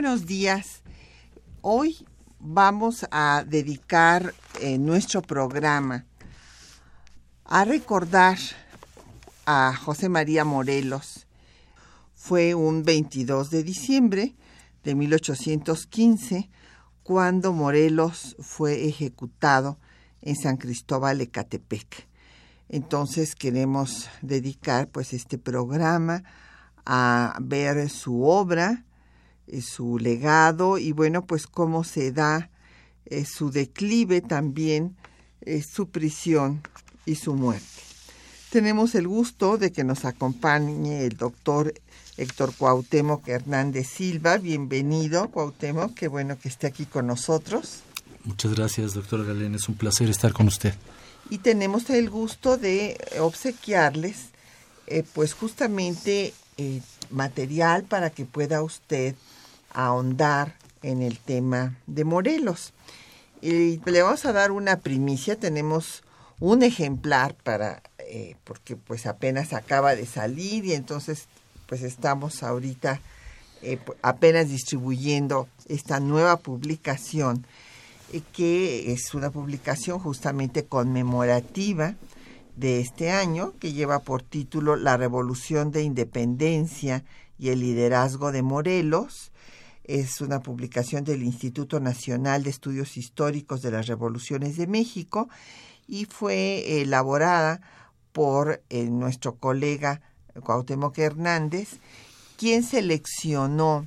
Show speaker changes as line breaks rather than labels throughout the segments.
Buenos días. Hoy vamos a dedicar eh, nuestro programa a recordar a José María Morelos. Fue un 22 de diciembre de 1815 cuando Morelos fue ejecutado en San Cristóbal de Catepec. Entonces queremos dedicar pues este programa a ver su obra, eh, su legado y bueno, pues cómo se da eh, su declive también, eh, su prisión y su muerte. Tenemos el gusto de que nos acompañe el doctor Héctor Cuauhtémoc Hernández Silva. Bienvenido, Cuauhtémoc, qué bueno que esté aquí con nosotros.
Muchas gracias, doctor Galén, es un placer estar con usted.
Y tenemos el gusto de obsequiarles, pues justamente material para que pueda usted ahondar en el tema de Morelos. Y le vamos a dar una primicia, tenemos un ejemplar para, eh, porque pues apenas acaba de salir y entonces pues estamos ahorita eh, apenas distribuyendo esta nueva publicación, eh, que es una publicación justamente conmemorativa de este año, que lleva por título La Revolución de Independencia y el Liderazgo de Morelos, es una publicación del Instituto Nacional de Estudios Históricos de las Revoluciones de México y fue elaborada por eh, nuestro colega Cuauhtémoc Hernández, quien seleccionó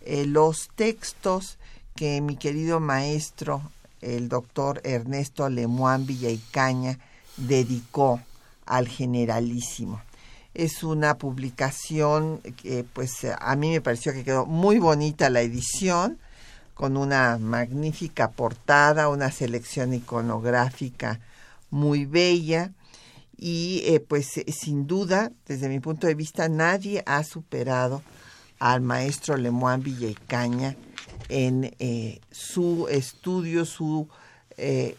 eh, los textos que mi querido maestro, el doctor Ernesto Lemoine Villaicaña, dedicó al generalísimo es una publicación que pues a mí me pareció que quedó muy bonita la edición con una magnífica portada, una selección iconográfica muy bella. Y eh, pues sin duda desde mi punto de vista nadie ha superado al maestro Lemoine Villaicaña en eh, su estudio, su eh,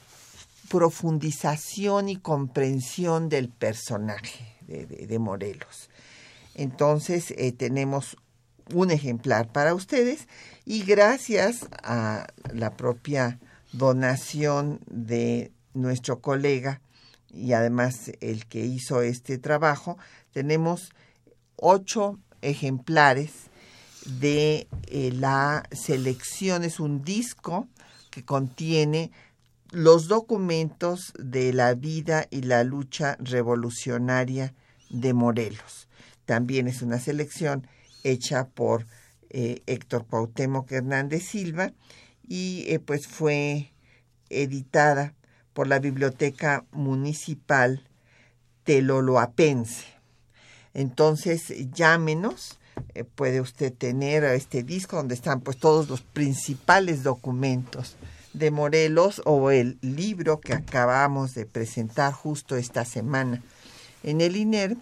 profundización y comprensión del personaje de, Morelos. Entonces eh, tenemos un ejemplar para ustedes y gracias a la propia donación de nuestro colega y además el que hizo este trabajo, tenemos ocho ejemplares de eh, la selección, es un disco que contiene los documentos de la vida y la lucha revolucionaria de Morelos. También es una selección hecha por eh, Héctor Cuauhtémoc Hernández Silva y eh, pues fue editada por la Biblioteca Municipal Teloloapense. Entonces, llámenos, eh, puede usted tener este disco donde están pues todos los principales documentos de Morelos o el libro que acabamos de presentar justo esta semana en el INER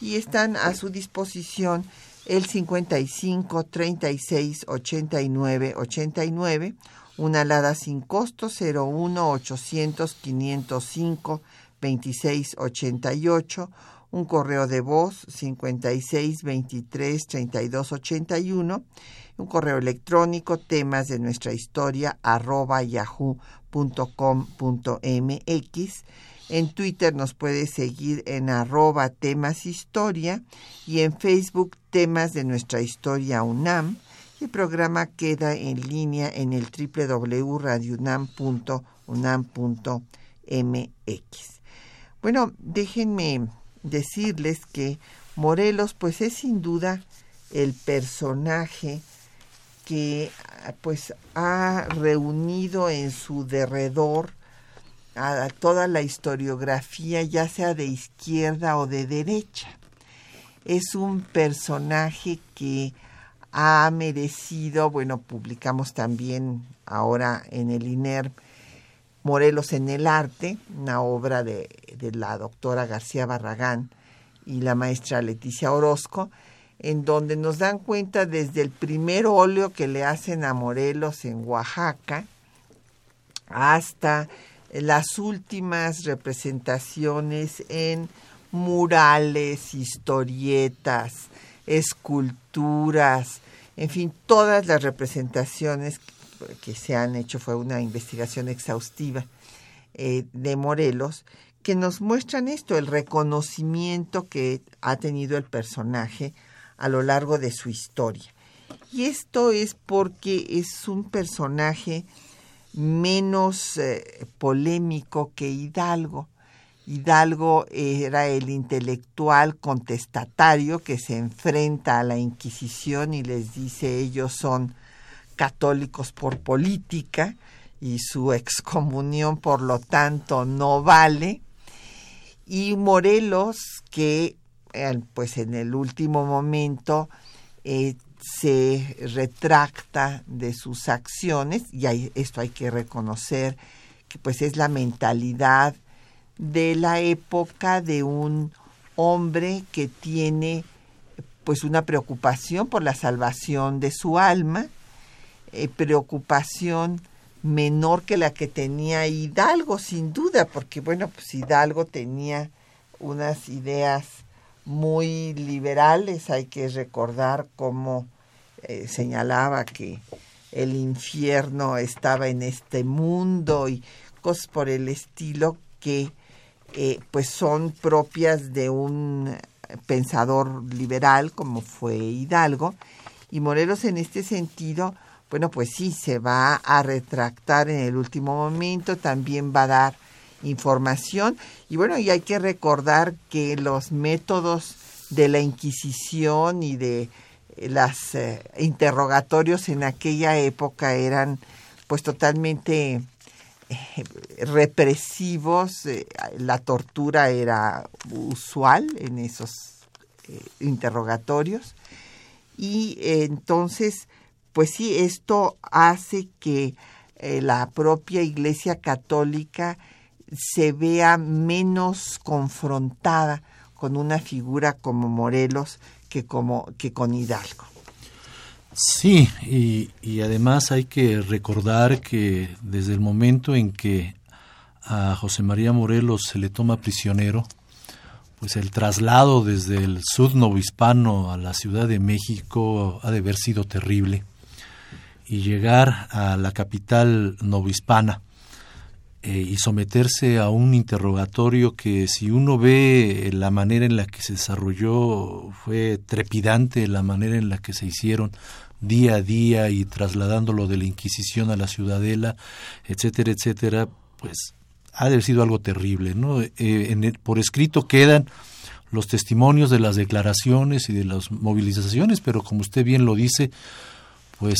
y están a su disposición el 55 36 89 89, una alada sin costo 01 800 505 26 88, un correo de voz 56 23 32 81 un correo electrónico temas de nuestra historia arroba yahoo.com.mx. En Twitter nos puede seguir en arroba temas historia y en Facebook temas de nuestra historia UNAM. El programa queda en línea en el www.radiounam.unam.mx. Bueno, déjenme decirles que Morelos pues es sin duda el personaje que pues ha reunido en su derredor a toda la historiografía, ya sea de izquierda o de derecha. Es un personaje que ha merecido, bueno, publicamos también ahora en el INER Morelos en el Arte, una obra de, de la doctora García Barragán y la maestra Leticia Orozco, en donde nos dan cuenta desde el primer óleo que le hacen a Morelos en Oaxaca hasta las últimas representaciones en murales, historietas, esculturas, en fin, todas las representaciones que se han hecho, fue una investigación exhaustiva eh, de Morelos, que nos muestran esto, el reconocimiento que ha tenido el personaje a lo largo de su historia. Y esto es porque es un personaje menos eh, polémico que Hidalgo. Hidalgo era el intelectual contestatario que se enfrenta a la Inquisición y les dice ellos son católicos por política y su excomunión por lo tanto no vale. Y Morelos que pues en el último momento eh, se retracta de sus acciones y esto hay que reconocer que pues es la mentalidad de la época de un hombre que tiene pues una preocupación por la salvación de su alma, eh, preocupación menor que la que tenía Hidalgo, sin duda, porque bueno, pues Hidalgo tenía unas ideas muy liberales. Hay que recordar cómo eh, señalaba que el infierno estaba en este mundo y cosas por el estilo que eh, pues son propias de un pensador liberal como fue Hidalgo y Morelos en este sentido bueno pues sí se va a retractar en el último momento también va a dar información. Y bueno, y hay que recordar que los métodos de la Inquisición y de los eh, interrogatorios en aquella época eran pues totalmente eh, represivos, eh, la tortura era usual en esos interrogatorios y entonces pues sí, esto hace que la propia Iglesia Católica se vea menos confrontada con una figura como Morelos que como que con Hidalgo.
Sí, y, además hay que recordar que desde el momento en que a José María Morelos se le toma prisionero, pues el traslado desde el sur novohispano a la Ciudad de México ha de haber sido terrible. Y llegar a la capital novohispana, eh, y someterse a un interrogatorio que si uno ve la manera en la que se desarrolló fue trepidante la manera en la que se hicieron día a día y trasladándolo de la Inquisición a la Ciudadela, etcétera, etcétera, pues ha sido algo terrible, ¿no? Eh, por escrito quedan los testimonios de las declaraciones y de las movilizaciones, pero como usted bien lo dice, pues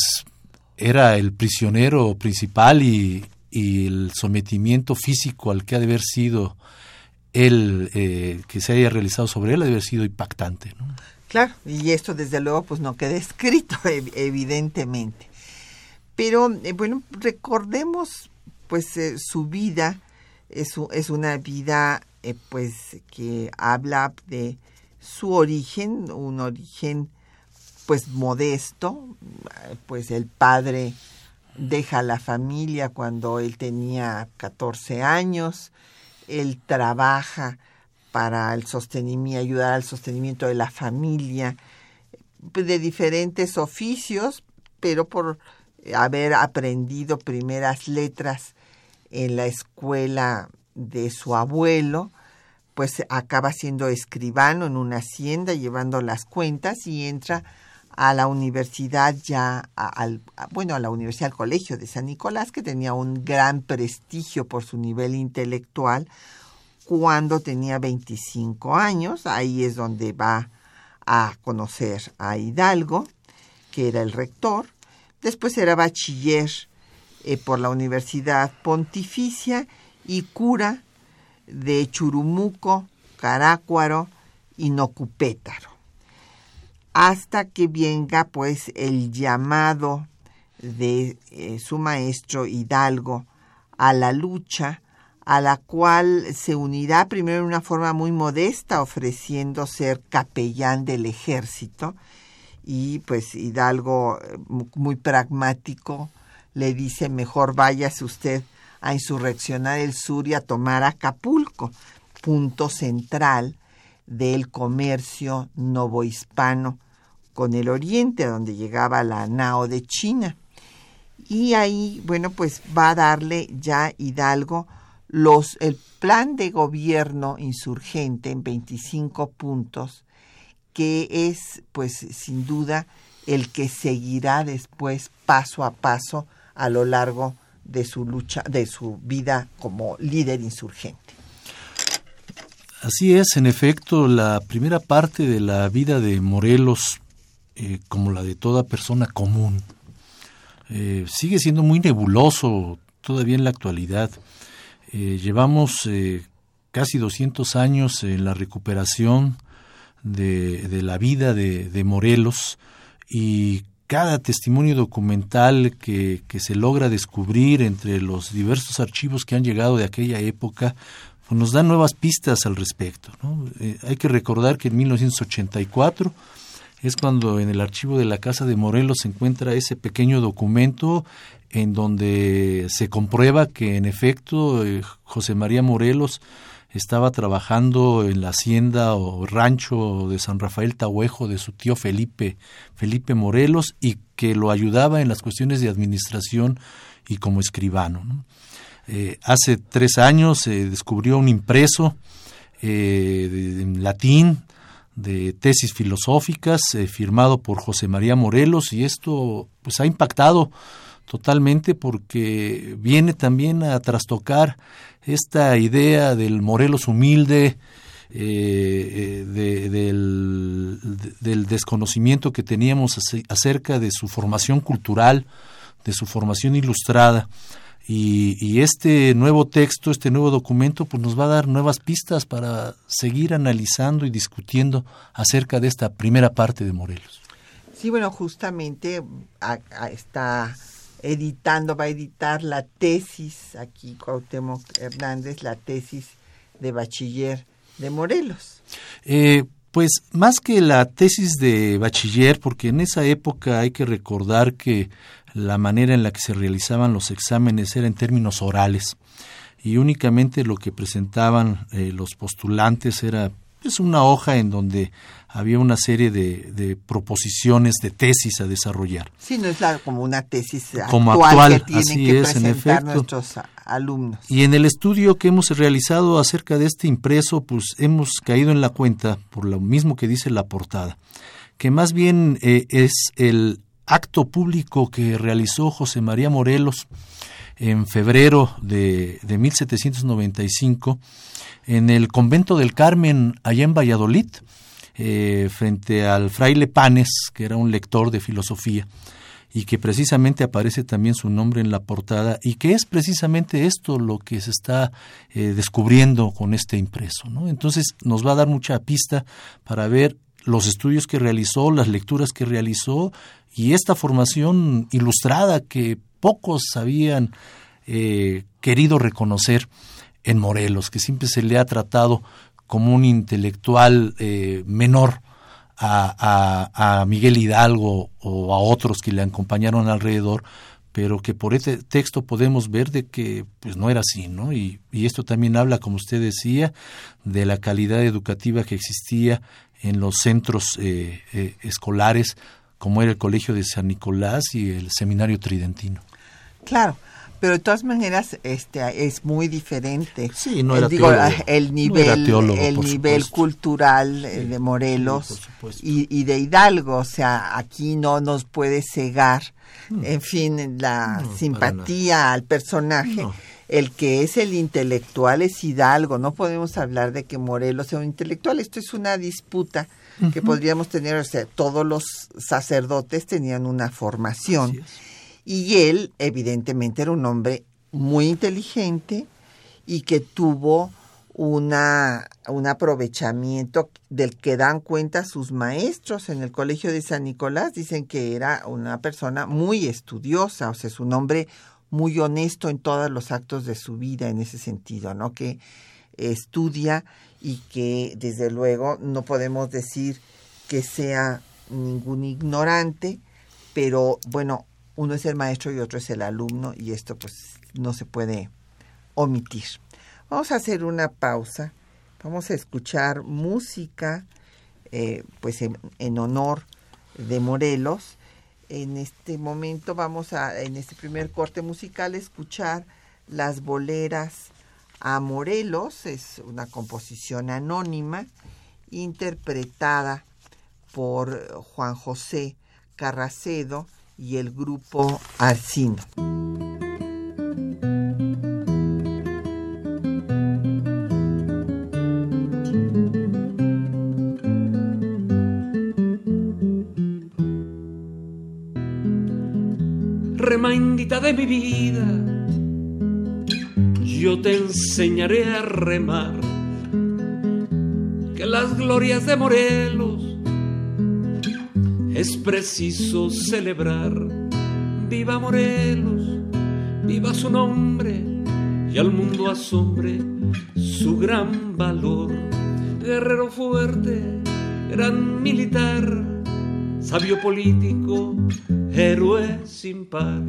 era el prisionero principal y, y el sometimiento físico al que ha de haber sido él, eh, que se haya realizado sobre él, ha de haber sido impactante. ¿no?
Claro, y esto desde luego pues no queda escrito, evidentemente. Pero eh, bueno, recordemos pues eh, su vida, es, es una vida pues que habla de su origen, un origen pues modesto, pues el padre deja la familia cuando él tenía 14 años, él trabaja para el sostenimiento, ayudar al sostenimiento de la familia de diferentes oficios, pero por haber aprendido primeras letras en la escuela de su abuelo, pues acaba siendo escribano en una hacienda llevando las cuentas y entra a la universidad ya, al, bueno, a la universidad, al colegio de San Nicolás, que tenía un gran prestigio por su nivel intelectual, cuando tenía 25 años, ahí es donde va a conocer a Hidalgo, que era el rector, Después era bachiller eh, por la Universidad Pontificia y cura de Churumuco, Carácuaro y Nocupétaro. Hasta que venga pues el llamado de eh, su maestro Hidalgo a la lucha, a la cual se unirá primero en una forma muy modesta, ofreciendo ser capellán del ejército, y pues Hidalgo, eh, muy pragmático, le dice, mejor váyase usted a insurreccionar el sur y a tomar Acapulco, punto central del comercio novohispano con el oriente, donde llegaba la nao de China. Y ahí, bueno, pues va a darle ya Hidalgo los, el plan de gobierno insurgente en 25 puntos, que es, pues, sin duda, el que seguirá después paso a paso a lo largo de su lucha, de su vida como líder insurgente.
Así es, en efecto, la primera parte de la vida de Morelos, eh, como la de toda persona común, eh, sigue siendo muy nebuloso todavía en la actualidad. Eh, llevamos casi 200 años en la recuperación de, la vida de, Morelos y cada testimonio documental que, se logra descubrir entre los diversos archivos que han llegado de aquella época, nos da nuevas pistas al respecto. Eh, hay que recordar que en 1984 es cuando en el archivo de la Casa de Morelos se encuentra ese pequeño documento en donde se comprueba que en efecto eh, José María Morelos estaba trabajando en la hacienda o rancho de San Rafael Tahuejo de su tío Felipe, Felipe Morelos, y que lo ayudaba en las cuestiones de administración y como escribano. Eh, hace tres años se descubrió un impreso eh, en latín de tesis filosóficas eh, firmado por José María Morelos y esto pues ha impactado totalmente porque viene también a trastocar esta idea del Morelos humilde, eh, del, desconocimiento que teníamos acerca de su formación cultural, de su formación ilustrada. Y, y, este nuevo texto, este nuevo documento, pues nos va a dar nuevas pistas para seguir analizando y discutiendo acerca de esta primera parte de Morelos.
Sí, bueno, justamente está editando, va a editar la tesis, aquí Cuauhtémoc Hernández, la tesis de bachiller de Morelos.
Eh, pues más que la tesis de bachiller, porque en esa época hay que recordar que la manera en la que se realizaban los exámenes era en términos orales y únicamente lo que presentaban eh, los postulantes era es una hoja en donde había una serie de, de, proposiciones de tesis a desarrollar.
Sí, no es como una tesis como actual, que tienen que es, presentar nuestros alumnos.
Y en el estudio que hemos realizado acerca de este impreso, pues hemos caído en la cuenta, por lo mismo que dice la portada, que más bien eh, es el acto público que realizó José María Morelos en febrero de, de 1795 en el convento del Carmen, allá en Valladolid, eh, frente al fraile Panes, que era un lector de filosofía, y que precisamente aparece también su nombre en la portada, y que es precisamente esto lo que se está eh, descubriendo con este impreso. ¿no? Entonces nos va a dar mucha pista para ver los estudios que realizó, las lecturas que realizó, y esta formación ilustrada que pocos habían eh, querido reconocer en Morelos, que siempre se le ha tratado como un intelectual eh, menor a, Miguel Hidalgo o a otros que le acompañaron alrededor, pero que por este texto podemos ver de que pues no era así, ¿no? Y, y esto también habla, como usted decía, de la calidad educativa que existía en los centros eh, eh, escolares, como era el Colegio de San Nicolás y el Seminario Tridentino.
Claro, pero de todas maneras este es muy diferente.
Sí, no era
el, digo, el nivel el nivel cultural eh, de Morelos y, y, de Hidalgo o sea aquí no nos puede cegar en fin la simpatía al personaje. El que es el intelectual es Hidalgo. No podemos hablar de que Morelos sea un intelectual. Esto es una disputa que podríamos tener. O sea, todos los sacerdotes tenían una formación. Y él, evidentemente, era un hombre muy inteligente y que tuvo una, un aprovechamiento del que dan cuenta sus maestros en el Colegio de San Nicolás. Dicen que era una persona muy estudiosa, o sea, es un hombre muy honesto en todos los actos de su vida en ese sentido, ¿no? Que estudia y que desde luego no podemos decir que sea ningún ignorante, pero bueno, uno es el maestro y otro es el alumno y esto pues no se puede omitir. Vamos a hacer una pausa, vamos a escuchar música eh, pues en, honor de Morelos. En este momento vamos a, en este primer corte musical, escuchar las boleras a Morelos, es una composición anónima interpretada por Juan José Carracedo y el grupo Arcino.
Remaindita de mi vida, yo te enseñaré a remar, que las glorias de Morelos es preciso celebrar. Viva Morelos, viva su nombre y al mundo asombre su gran valor. Guerrero fuerte, gran militar, sabio político, héroe sin par.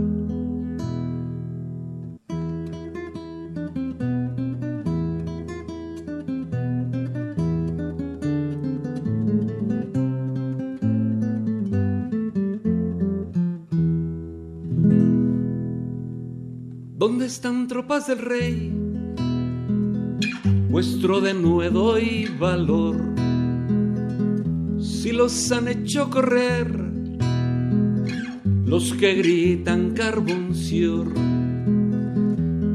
Están tropas del rey? Vuestro denuedo y valor. Si los han hecho correr, los que gritan carboncior,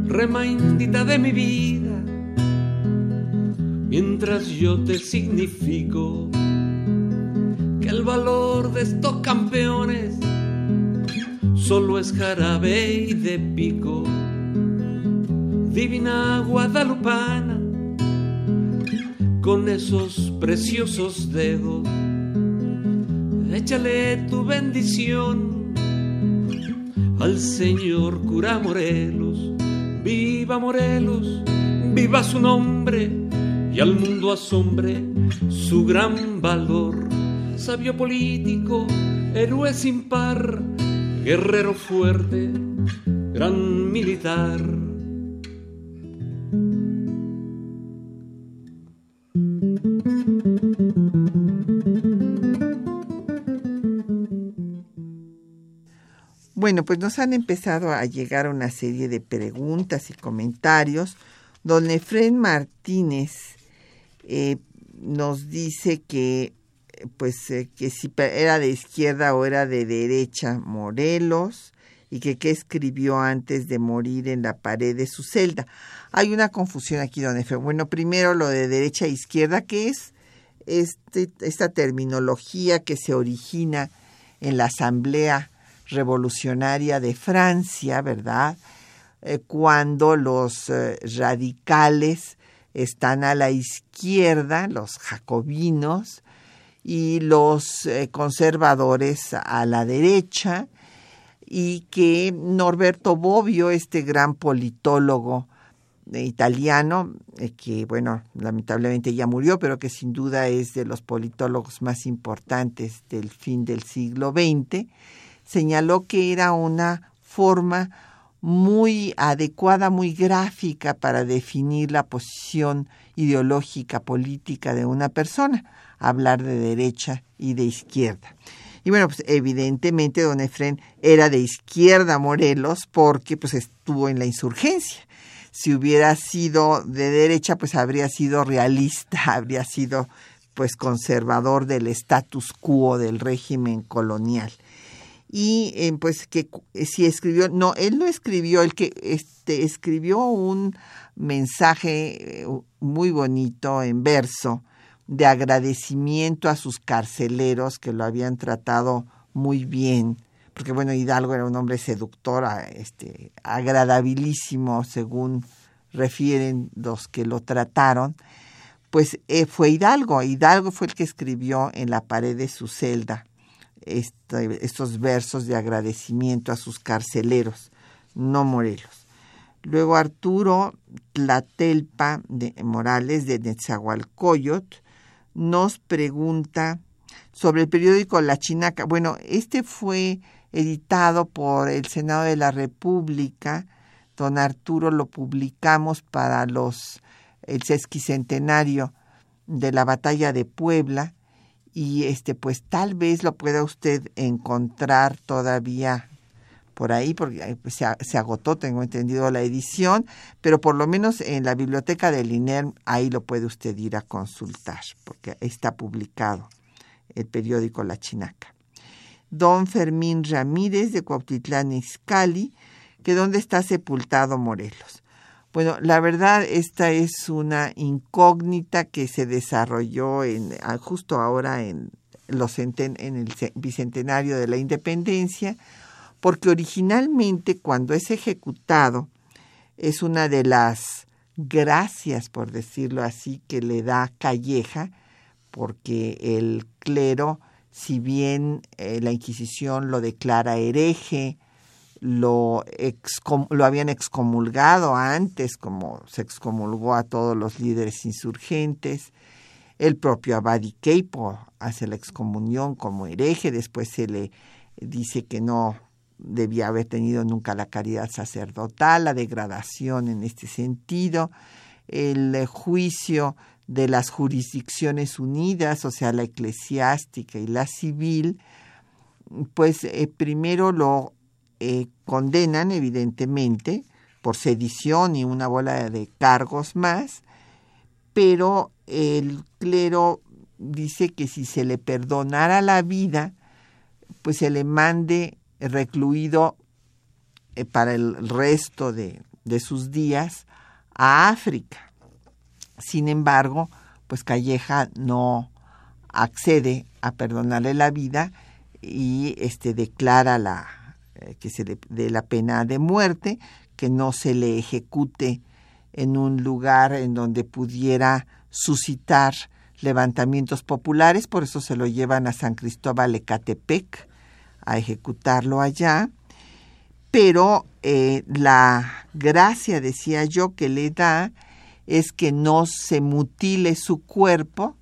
remaindita de mi vida, mientras yo te significo que el valor de estos campeones solo es jarabe y de pico. Divina guadalupana, con esos preciosos dedos, échale tu bendición al Señor cura Morelos. Viva Morelos, viva su nombre y al mundo asombre su gran valor. Sabio político, héroe sin par guerrero fuerte, gran militar.
Bueno, pues nos han empezado a llegar una serie de preguntas y comentarios. Don Efren Martínez eh, nos dice que pues eh, que si era de izquierda o era de derecha Morelos y que qué escribió antes de morir en la pared de su celda. Hay una confusión aquí, don Efe. Bueno, primero lo de derecha e izquierda, que es este, esta terminología que se origina en la Asamblea Revolucionaria de Francia, ¿verdad? Eh, cuando los eh, radicales están a la izquierda, los jacobinos, y los eh, conservadores a la derecha y que Norberto Bobbio, este gran politólogo italiano, eh, que bueno, lamentablemente ya murió, pero que sin duda es de los politólogos más importantes del fin del siglo XX, señaló que era una forma muy adecuada, muy gráfica para definir la posición ideológica política de una persona hablar de derecha y de izquierda. Y bueno, pues evidentemente don Efren era de izquierda Morelos porque pues estuvo en la insurgencia. Si hubiera sido de derecha, pues habría sido realista, habría sido pues conservador del status quo del régimen colonial. y eh, pues que si escribió, no, él no escribió, el que este, escribió un mensaje eh, muy bonito en verso de agradecimiento a sus carceleros que lo habían tratado muy bien, porque bueno, Hidalgo era un hombre seductor, este, agradabilísimo según refieren los que lo trataron, pues eh, fue Hidalgo. Hidalgo fue el que escribió en la pared de su celda este, estos versos de agradecimiento a sus carceleros, no Morelos. Luego Arturo Tlatelpa de Morales de Netzahualcoyot nos pregunta sobre el periódico La Chinaca. Bueno, este fue editado por el Senado de la República. Don Arturo lo publicamos para los el sesquicentenario de la batalla de Puebla. Y este pues tal vez lo pueda usted encontrar todavía por ahí porque pues, se, agotó tengo entendido la edición. Pero por lo menos en la biblioteca del INER ahí lo puede usted ir a consultar porque está publicado el periódico La Chinaca don Fermín Ramírez de Cuautitlán Izcalli que dónde está sepultado Morelos bueno, la verdad, esta es una incógnita que se desarrolló justo ahora en, los en el bicentenario de la independencia, porque originalmente cuando es ejecutado es una de las gracias, por decirlo así, que le da Calleja, porque el clero, si bien eh, la Inquisición lo declara hereje, lo, lo habían excomulgado antes, como se excomulgó a todos los líderes insurgentes. El propio Abadi Keipo hace la excomunión como hereje, después se le dice que no debía haber tenido nunca la caridad sacerdotal, la degradación en este sentido, el juicio de las jurisdicciones unidas, o sea, la eclesiástica y la civil, pues eh, primero lo eh, condenan evidentemente por sedición y una bola de cargos más, pero el clero dice que si se le perdonara la vida, pues se le mande recluido eh, para el resto de, de sus días a África. Sin embargo, pues Calleja no accede a perdonarle la vida y este declara la, eh, que se dé la pena de muerte, que no se le ejecute en un lugar en donde pudiera suscitar levantamientos populares, por eso se lo llevan a San Cristóbal Ecatepec a ejecutarlo allá. Pero eh, la gracia, decía yo, que le da es que no se mutile su cuerpo,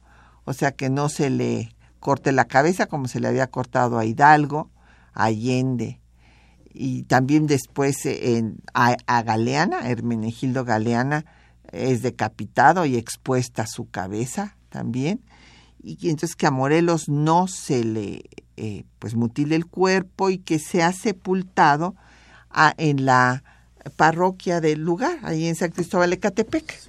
o sea, que no se le corte la cabeza como se le había cortado a Hidalgo, a Allende y también después eh, en, a, Galeana, Hermenegildo Galeana, es decapitado y expuesta su cabeza también. Y entonces que a Morelos no se le eh, pues mutile el cuerpo y que sea sepultado en la parroquia del lugar, ahí en San Cristóbal de Catepec.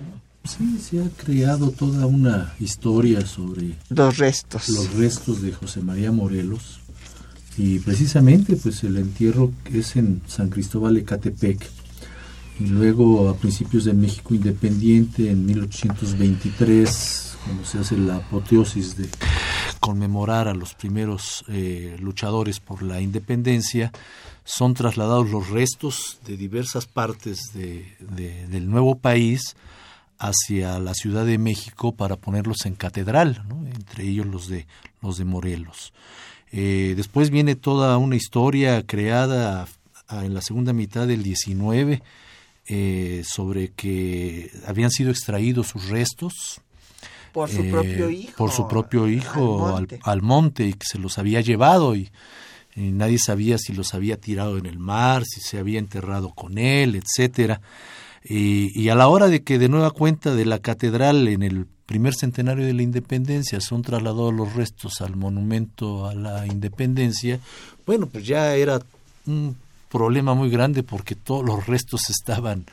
Sí, se ha creado toda una historia sobre
los restos.
Los restos de José María Morelos y precisamente pues el entierro es en San Cristóbal de Catepec y luego a principios de México independiente en 1823 cuando se hace la apoteosis de conmemorar a los primeros eh, luchadores por la independencia son trasladados los restos de diversas partes del nuevo país hacia la Ciudad de México para ponerlos en catedral, entre ellos los de los de Morelos. Eh, después viene toda una historia creada en la segunda mitad del 19 eh, sobre que habían sido extraídos sus restos
por su propio eh, hijo
por su propio hijo al monte. y que se los había llevado y, nadie sabía si los había tirado en el mar si se había enterrado con él etcétera y, y, a la hora de que de nueva cuenta de la catedral en el primer centenario de la independencia son trasladados los restos al monumento a la independencia, bueno, pues ya era un problema muy grande porque todos los restos estaban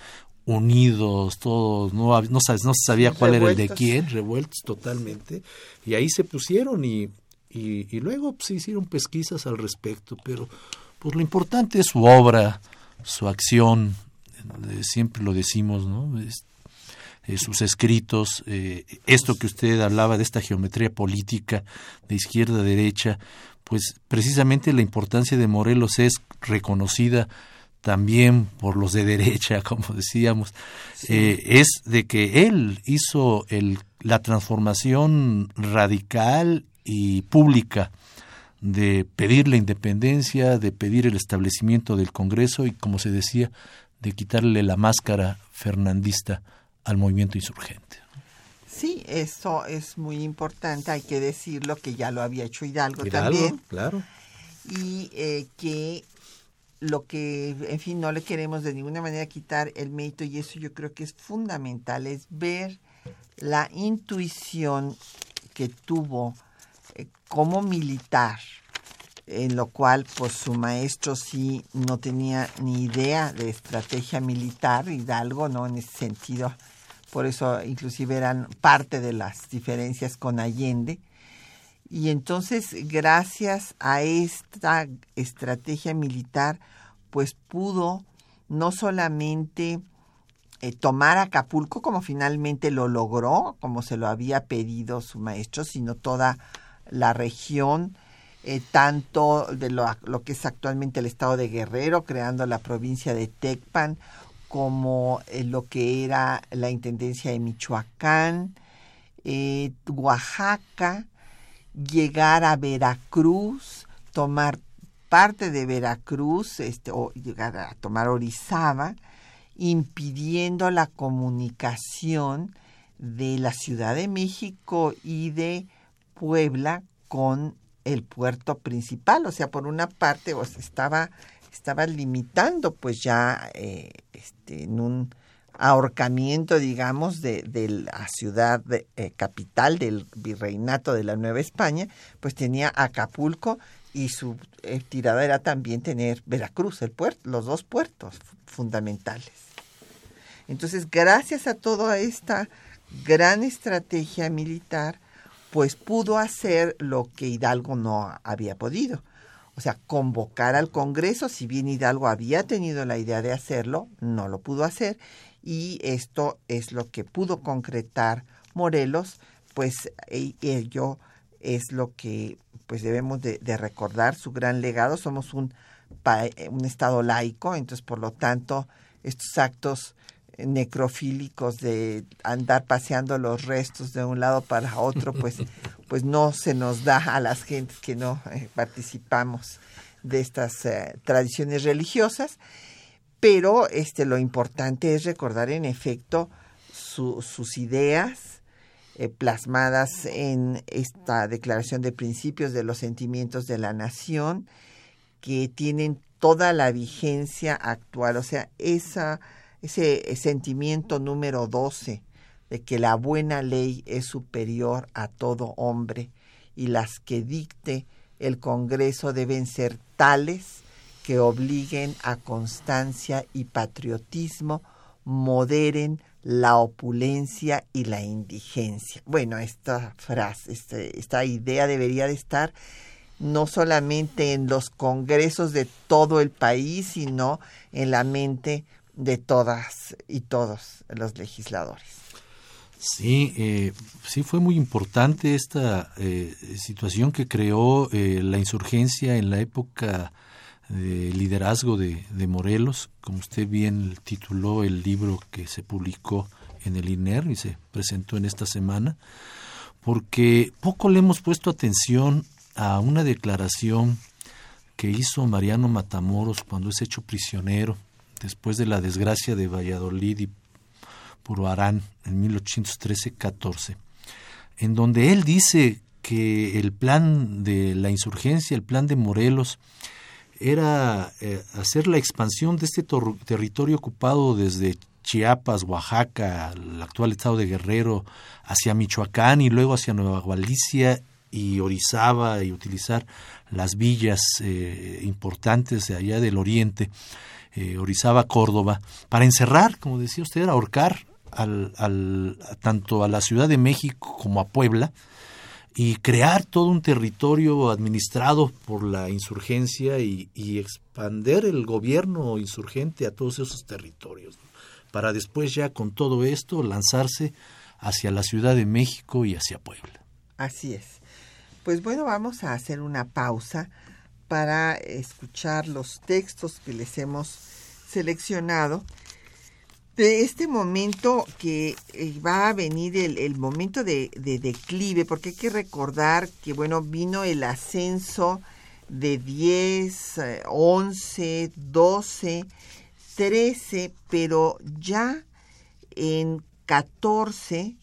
unidos, todos, no, no, se sabía cuál era el de quién, revueltos totalmente, y ahí se pusieron y, y, luego pues, se hicieron pesquisas al respecto, pero pues lo importante es su obra, su acción, eh, siempre lo decimos, ¿no? Eh, sus escritos, eh, esto que usted hablaba de esta geometría política de izquierda a derecha, pues precisamente la importancia de Morelos es reconocida también por los de derecha, como decíamos, es de que él hizo el, la transformación radical y pública de pedir la independencia, de pedir el establecimiento del Congreso y, como se decía, de quitarle la máscara fernandista al movimiento insurgente.
Sí, eso es muy importante, hay que decirlo que ya lo había hecho Hidalgo,
Hidalgo
también.
Claro.
Y eh, que lo que, en fin, no le queremos de ninguna manera quitar el mérito y eso yo creo que es fundamental, es ver la intuición que tuvo eh, como militar, en lo cual pues su maestro sí no tenía ni idea de estrategia militar, Hidalgo, ¿no? En ese sentido, por eso inclusive eran parte de las diferencias con Allende. Y entonces, gracias a esta estrategia militar, pues pudo no solamente eh, tomar Acapulco como finalmente lo logró, como se lo había pedido su maestro, sino toda la región, eh, tanto de lo, que es actualmente el estado de Guerrero, creando la provincia de Tecpan, como eh, lo que era la Intendencia de Michoacán, Oaxaca, llegar a Veracruz, tomar parte de Veracruz, este, o llegar a tomar Orizaba, impidiendo la comunicación de la Ciudad de México y de Puebla con el puerto principal. O sea, por una parte estaba, estaba limitando pues ya eh, este, en un ahorcamiento, digamos, de, la ciudad eh, capital del virreinato de la Nueva España, pues tenía Acapulco y su eh, tirada era también tener Veracruz, el puerto, los dos puertos fundamentales. Entonces, gracias a toda esta gran estrategia militar, pues pudo hacer lo que Hidalgo no había podido. O sea, convocar al Congreso, si bien Hidalgo había tenido la idea de hacerlo, no lo pudo hacer y esto es lo que pudo concretar Morelos, pues ello es lo que pues debemos de, de recordar, su gran legado. Somos un, un Estado laico, entonces por lo tanto estos actos necrofílicos de andar paseando los restos de un lado para otro, pues, pues no se nos da a las gentes que no eh, participamos de estas eh, tradiciones religiosas, pero este, lo importante es recordar en efecto sus ideas eh, plasmadas en esta declaración de principios de los sentimientos de la nación, que tienen toda la vigencia actual, o sea, ese sentimiento número 12 de que la buena ley es superior a todo hombre y las que dicte el Congreso deben ser tales que obliguen a constancia y patriotismo, moderen la opulencia y la indigencia. Bueno, esta frase, este, esta idea debería de estar no solamente en los congresos de todo el país, sino en la mente de todas y todos los legisladores.
Sí, eh, sí fue muy importante esta eh, situación que creó eh, la insurgencia en la época de liderazgo de, de, Morelos, como usted bien tituló el libro que se publicó en el INER y se presentó en esta semana, porque poco le hemos puesto atención a una declaración que hizo Mariano Matamoros cuando es hecho prisionero después de la desgracia de Valladolid y Puruarán en 1813-14, en donde él dice que el plan de la insurgencia, el plan de Morelos, era eh, hacer la expansión de este territorio ocupado desde Chiapas, Oaxaca, el actual estado de Guerrero, hacia Michoacán y luego hacia Nueva Galicia y Orizaba y utilizar las villas eh, importantes de allá del oriente eh, Orizaba, Córdoba, para encerrar, como decía usted, ahorcar al, al, tanto a la Ciudad de México como a Puebla, y crear todo un territorio administrado por la insurgencia y, expander el gobierno insurgente a todos esos territorios, para después ya con todo esto lanzarse hacia la Ciudad de México y hacia Puebla.
Así es. Pues bueno, vamos a hacer una pausa para escuchar los textos que les hemos seleccionado de este momento que eh, va a venir el, momento de, declive, porque hay que recordar que, bueno, vino el ascenso de 10, 11, 12, 13, pero ya en 14,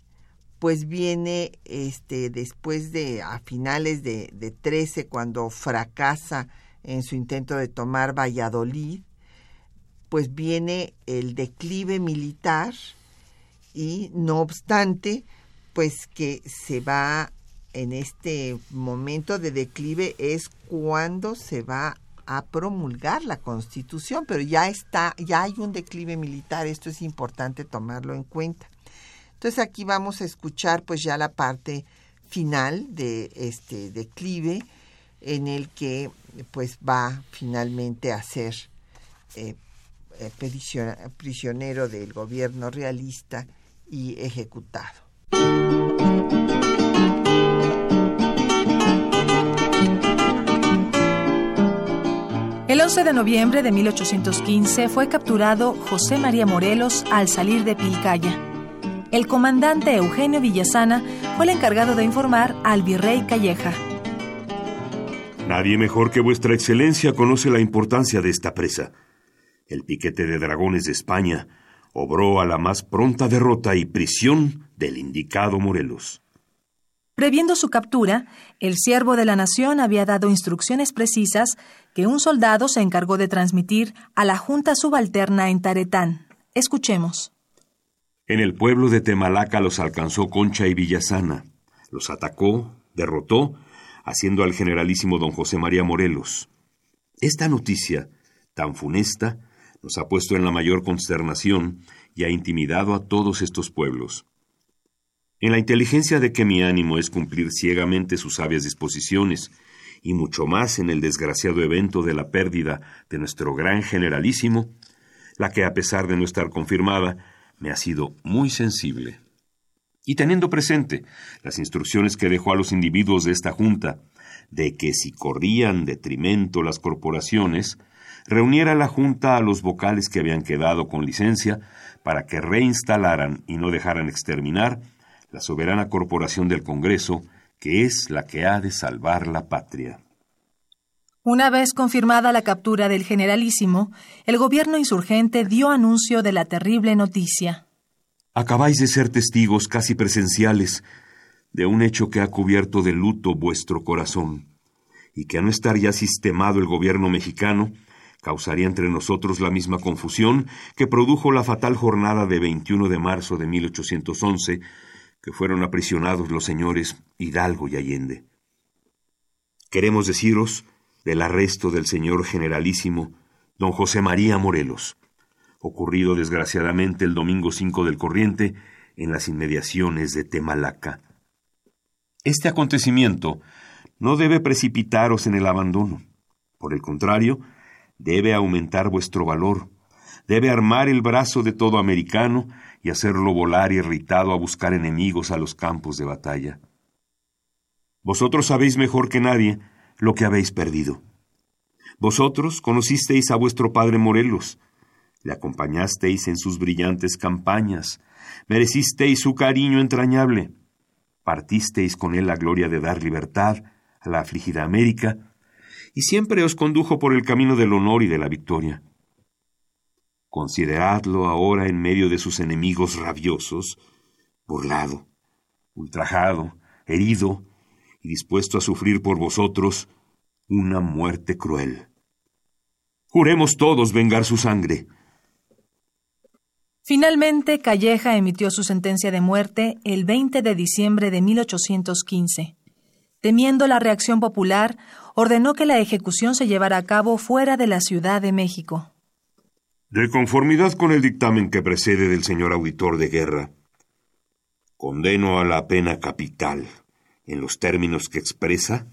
pues viene este después de a finales de, de 13, cuando fracasa en su intento de tomar Valladolid, pues viene el declive militar y no obstante, pues que se va en este momento de declive es cuando se va a promulgar la Constitución, pero ya está, ya hay un declive militar, esto es importante tomarlo en cuenta. Entonces aquí vamos a escuchar pues ya la parte final de este declive en el que pues va finalmente a ser eh, prisionero del gobierno realista y ejecutado.
El 11 de noviembre de 1815 fue capturado José María Morelos al salir de Pilcaya. El comandante Eugenio Villasana fue el encargado de informar al virrey Calleja.
Nadie mejor que vuestra excelencia conoce la importancia de esta presa el piquete de dragones de España obró a la más pronta derrota y prisión del indicado Morelos.
Previendo su captura, el siervo de la nación había dado instrucciones precisas que un soldado se encargó de transmitir a la Junta Subalterna en Taretán. Escuchemos.
En el pueblo de Temalaca los alcanzó Concha y Villasana. Los atacó, derrotó, haciendo al generalísimo don José María Morelos. Esta noticia, tan funesta, nos ha puesto en la mayor consternación y ha intimidado a todos estos pueblos. En la inteligencia de que mi ánimo es cumplir ciegamente sus sabias disposiciones, y mucho más en el desgraciado evento de la pérdida de nuestro gran generalísimo, la que a pesar de no estar confirmada, me ha sido muy sensible. Y teniendo presente las instrucciones que dejó a los individuos de esta Junta, de que si corrían detrimento las corporaciones, reuniera la Junta a los vocales que habían quedado con licencia para que reinstalaran y no dejaran exterminar la soberana corporación del Congreso, que es la que ha de salvar la patria.
Una vez confirmada la captura del generalísimo, el gobierno insurgente dio anuncio de la terrible noticia.
Acabáis de ser testigos casi presenciales de un hecho que ha cubierto de luto vuestro corazón, y que a no estar ya sistemado el gobierno mexicano, causaría entre nosotros la misma confusión que produjo la fatal jornada de 21 de marzo de 1811, que fueron aprisionados los señores Hidalgo y Allende. Queremos deciros del arresto del señor generalísimo don José María Morelos, ocurrido desgraciadamente el domingo 5 del corriente en las inmediaciones de Temalaca. Este acontecimiento no debe precipitaros en el abandono. Por el contrario, debe aumentar vuestro valor, debe armar el brazo de todo americano y hacerlo volar irritado a buscar enemigos a los campos de batalla. Vosotros sabéis mejor que nadie lo que habéis perdido. Vosotros conocisteis a vuestro padre Morelos, le acompañasteis en sus brillantes campañas, merecisteis su cariño entrañable, partisteis con él la gloria de dar libertad a la afligida América, y siempre os condujo por el camino del honor y de la victoria. Consideradlo ahora en medio de sus enemigos rabiosos, burlado, ultrajado, herido y dispuesto a sufrir por vosotros una muerte cruel. Juremos todos vengar su sangre.
Finalmente, Calleja emitió su sentencia de muerte el 20 de diciembre de 1815. Temiendo la reacción popular, ordenó que la ejecución se llevara a cabo fuera de la Ciudad de México.
De conformidad con el dictamen que precede del señor auditor de guerra, condeno a la pena capital en los términos que expresa,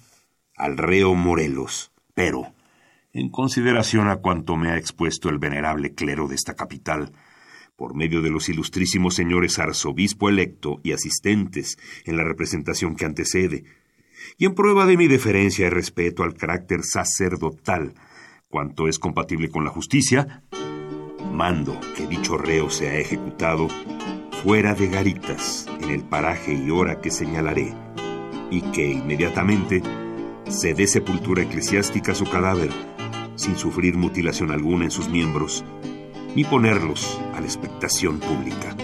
al reo Morelos, pero, en consideración a cuanto me ha expuesto el venerable clero de esta capital, por medio de los ilustrísimos señores arzobispo electo y asistentes en la representación que antecede, y en prueba de mi deferencia y respeto al carácter sacerdotal, cuanto es compatible con la justicia, mando que dicho reo sea ejecutado fuera de garitas, en el paraje y hora que señalaré, y que inmediatamente se dé sepultura eclesiástica a su cadáver, sin sufrir mutilación alguna en sus miembros, ni ponerlos a la expectación pública.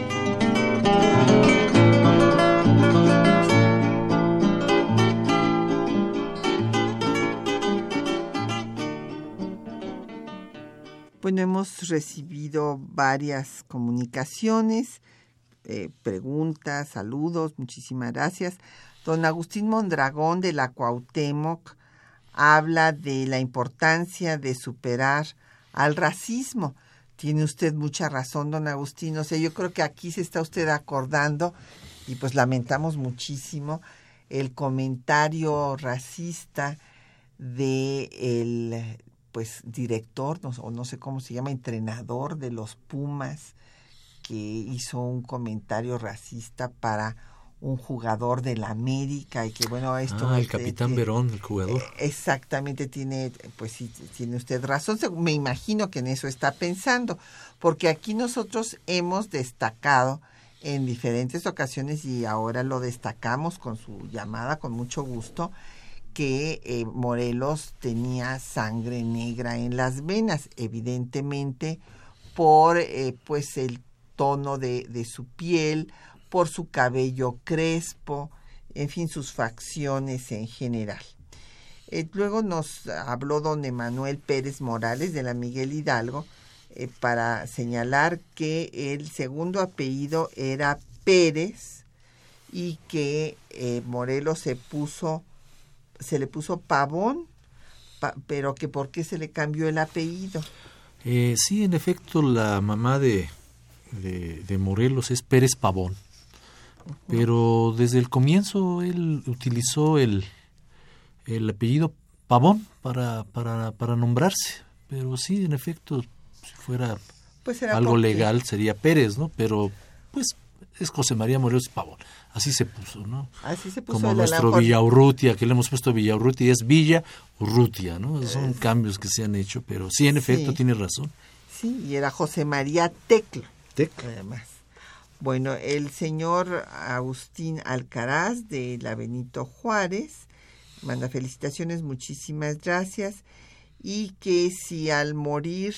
Bueno, hemos recibido varias comunicaciones, eh, preguntas, saludos, muchísimas gracias. Don Agustín Mondragón de la Cuauhtémoc habla de la importancia de superar al racismo. Tiene usted mucha razón, don Agustín. O sea, yo creo que aquí se está usted acordando y pues lamentamos muchísimo el comentario racista de el pues director o no sé cómo se llama entrenador de los Pumas que hizo un comentario racista para un jugador de la América y que bueno esto
ah, el
este,
capitán Verón el jugador.
eh, exactamente tiene pues sí tiene usted razón me imagino que en eso está pensando porque aquí nosotros hemos destacado en diferentes ocasiones y ahora lo destacamos con su llamada con mucho gusto que eh, Morelos tenía sangre negra en las venas, evidentemente por eh, pues el tono de, de, su piel, por su cabello crespo, en fin, sus facciones en general. Eh, luego nos habló don Emanuel Pérez Morales de la Miguel Hidalgo para señalar que el segundo apellido era Pérez y que Morelos se puso se le puso Pavón, pero que por qué se le cambió el apellido.
Eh, sí, en efecto, la mamá de, de, Morelos es Pérez Pavón, pero desde el comienzo él utilizó el, el apellido Pavón para, para, para nombrarse, pero sí, en efecto, si fuera pues algo legal sería Pérez, ¿no? Pero pues es José María Morelos Pavón. Así se puso, ¿no?
Así se puso.
Como nuestro Villa Urrutia, que le hemos puesto Villa Urrutia, y es Villa Urrutia, ¿no? Son cambios que se han hecho, pero sí, en efecto, tiene razón.
Sí, y era José María Tecla.
Tecla.
Además. Bueno, el señor Agustín Alcaraz de la Benito Juárez manda felicitaciones, muchísimas gracias. Y que si al morir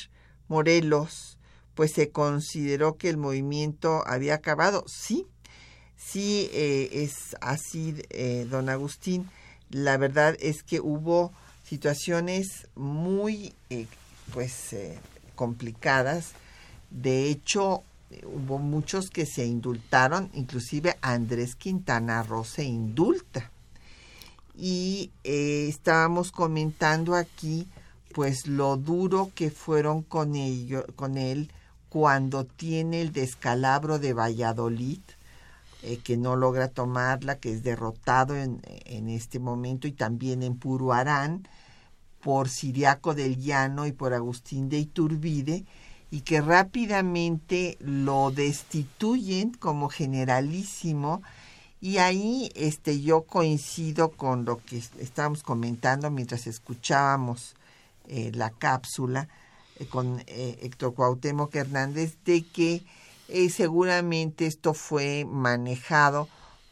Morelos, pues se consideró que el movimiento había acabado, sí, sí eh, es así, eh, don Agustín. La verdad es que hubo situaciones muy, eh, pues, complicadas. De hecho, hubo muchos que se indultaron, inclusive Andrés Quintana Roo se indulta. Y estábamos comentando aquí, pues, lo duro que fueron con, ello, con él cuando tiene el descalabro de Valladolid, eh, que no logra tomarla, que es derrotado en, en, este momento, y también en Puruarán por Siriaco del Llano y por Agustín de Iturbide, y que rápidamente lo destituyen como generalísimo, y ahí este, yo coincido con lo que estábamos comentando mientras escuchábamos eh, la cápsula con Héctor Cuauhtémoc Hernández, de que y seguramente esto fue manejado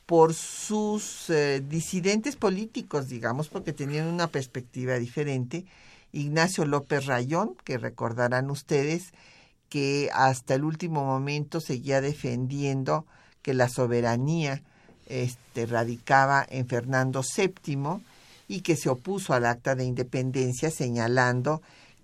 por sus eh, disidentes políticos, digamos, porque tenían una perspectiva diferente. Ignacio López Rayón, que recordarán ustedes que hasta el último momento seguía defendiendo que la soberanía este, radicaba en Fernando VII y que se opuso al acta de independencia señalando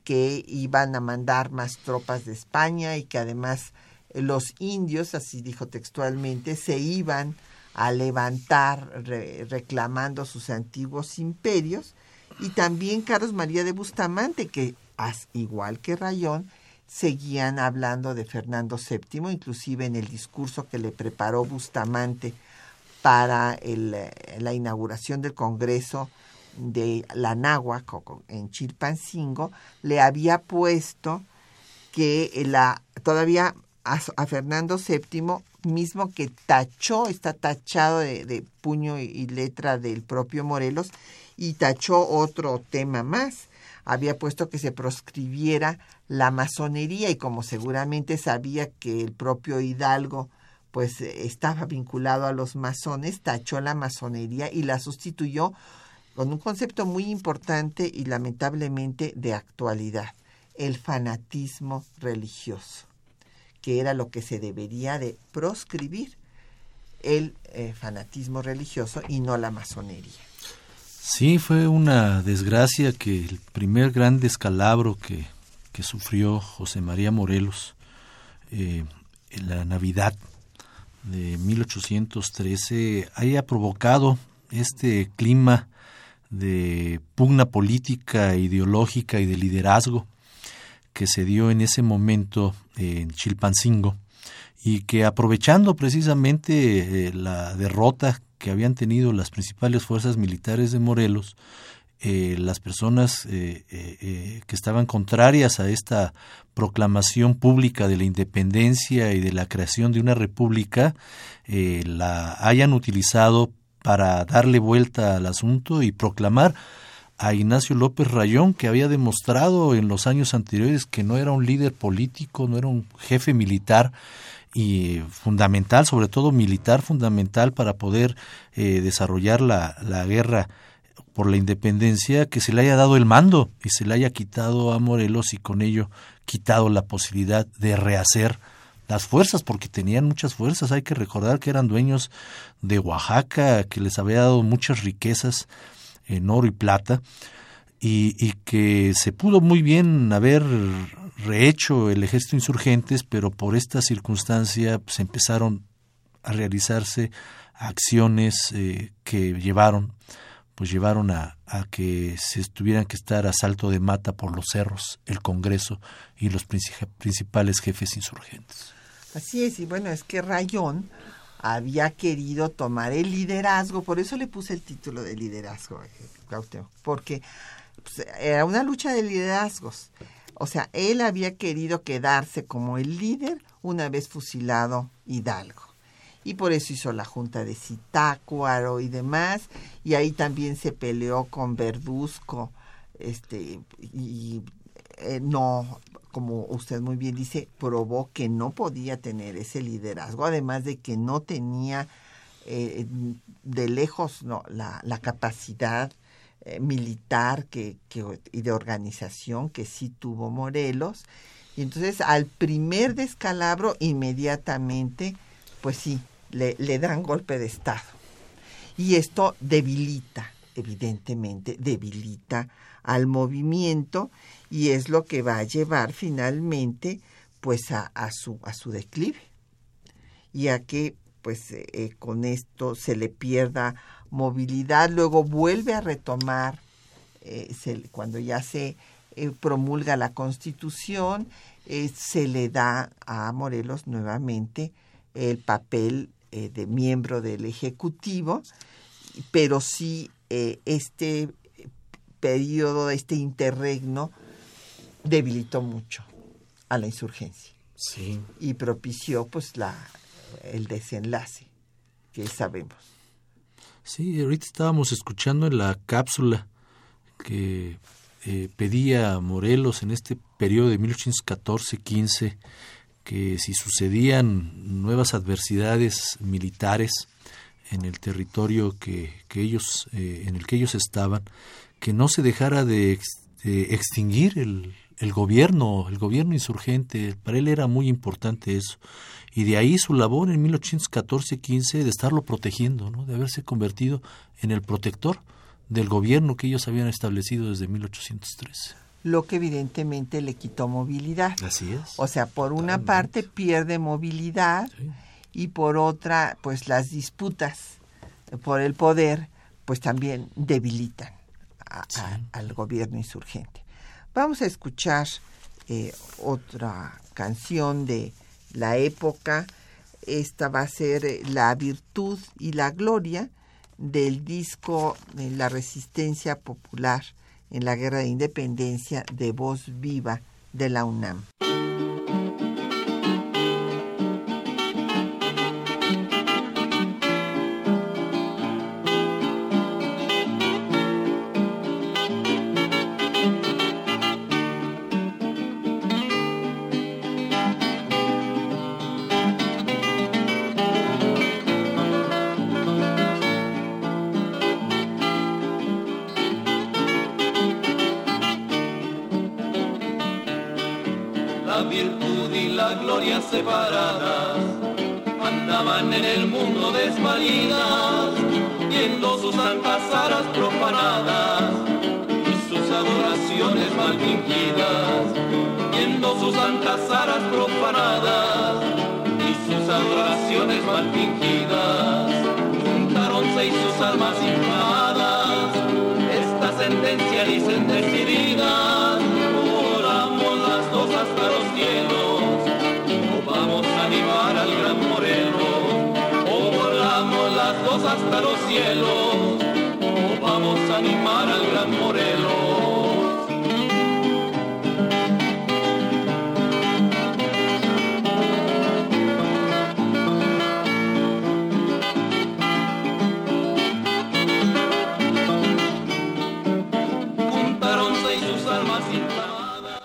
que iban a mandar más tropas de España y que además los indios, así dijo textualmente, se iban a levantar reclamando sus antiguos imperios, y también Carlos María de Bustamante, que igual que Rayón, seguían hablando de Fernando VII, inclusive en el discurso que le preparó Bustamante para la inauguración del Congreso de la Náhuac en Chilpancingo, le había puesto que la todavía a, Fernando VII mismo que tachó, está tachado de, puño y, letra del propio Morelos, y tachó otro tema más. Había puesto que se proscribiera la masonería y como seguramente sabía que el propio Hidalgo pues estaba vinculado a los masones, tachó la masonería y la sustituyó con un concepto muy importante y lamentablemente de actualidad, el fanatismo religioso que era lo que se debería de proscribir el eh, fanatismo religioso y no la masonería.
Sí, fue una desgracia que el primer gran descalabro que, que sufrió José María Morelos eh, en la Navidad de 1813 haya provocado este clima de pugna política, ideológica y de liderazgo que se dio en ese momento en Chilpancingo y que aprovechando precisamente eh, la derrota que habían tenido las principales fuerzas militares de Morelos, eh, las personas eh, que estaban contrarias a esta proclamación pública de la independencia y de la creación de una república la hayan utilizado para darle vuelta al asunto y proclamar a Ignacio López Rayón, que había demostrado en los años anteriores que no era un líder político, no era un jefe militar y fundamental, sobre todo militar fundamental para poder eh, desarrollar la, la guerra por la independencia, que se le haya dado el mando y se le haya quitado a Morelos y con ello quitado la posibilidad de rehacer las fuerzas, porque tenían muchas fuerzas. Hay que recordar que eran dueños de Oaxaca, que les había dado muchas riquezas en oro y plata, y, que se pudo muy bien haber rehecho el ejército insurgentes, pero por esta circunstancia se pues, empezaron a realizarse acciones eh, que llevaron pues llevaron a, a, que se tuvieran que estar a salto de mata por los cerros, el Congreso y los principales jefes insurgentes.
Así es, y bueno, es que Rayón había querido tomar el liderazgo, por eso le puse el título de liderazgo, eh, porque pues, era una lucha de liderazgos. O sea, él había querido quedarse como el líder una vez fusilado Hidalgo. Y por eso hizo la junta de Zitácuaro y demás. Y ahí también se peleó con Verduzco. Este, y eh, no, como usted muy bien dice, probó que no podía tener ese liderazgo, además de que no tenía eh, de lejos la, capacidad eh, militar que, y de organización que sí tuvo Morelos. Y entonces al primer descalabro, inmediatamente, pues sí, le dan golpe de Estado. Y esto debilita, evidentemente, debilita al movimiento y es lo que va a llevar finalmente pues a, su, a su declive. Y a que pues eh, eh, con esto se le pierda movilidad, luego vuelve a retomar eh, cuando ya se promulga la constitución, se le da a Morelos nuevamente el papel de miembro del Ejecutivo, pero sí este periodo, este interregno, debilitó mucho a la insurgencia.
Sí.
Y propició pues la el desenlace que sabemos.
Sí, ahorita estábamos escuchando en la cápsula que eh, pedía Morelos en este periodo de 1814-15 que si sucedían nuevas adversidades militares en el territorio que, que ellos eh, en el que ellos estaban que no se dejara de extinguir el, el gobierno, el gobierno insurgente, para él era muy importante eso. Y de ahí su labor en 1814-15 de estarlo protegiendo, ¿no? de haberse convertido en el protector del gobierno que ellos habían establecido desde 1813.
Lo que evidentemente le quitó movilidad.
Así es.
O sea, por una parte pierde movilidad y por otra, pues las disputas por el poder, pues también debilitan al gobierno insurgente. Vamos a escuchar eh, otra canción de la época esta va a ser eh, la virtud y la gloria del disco de La Resistencia Popular en la Guerra de Independencia de Voz Viva de la UNAM.
Hasta los cielos, o vamos a animar al gran moreno.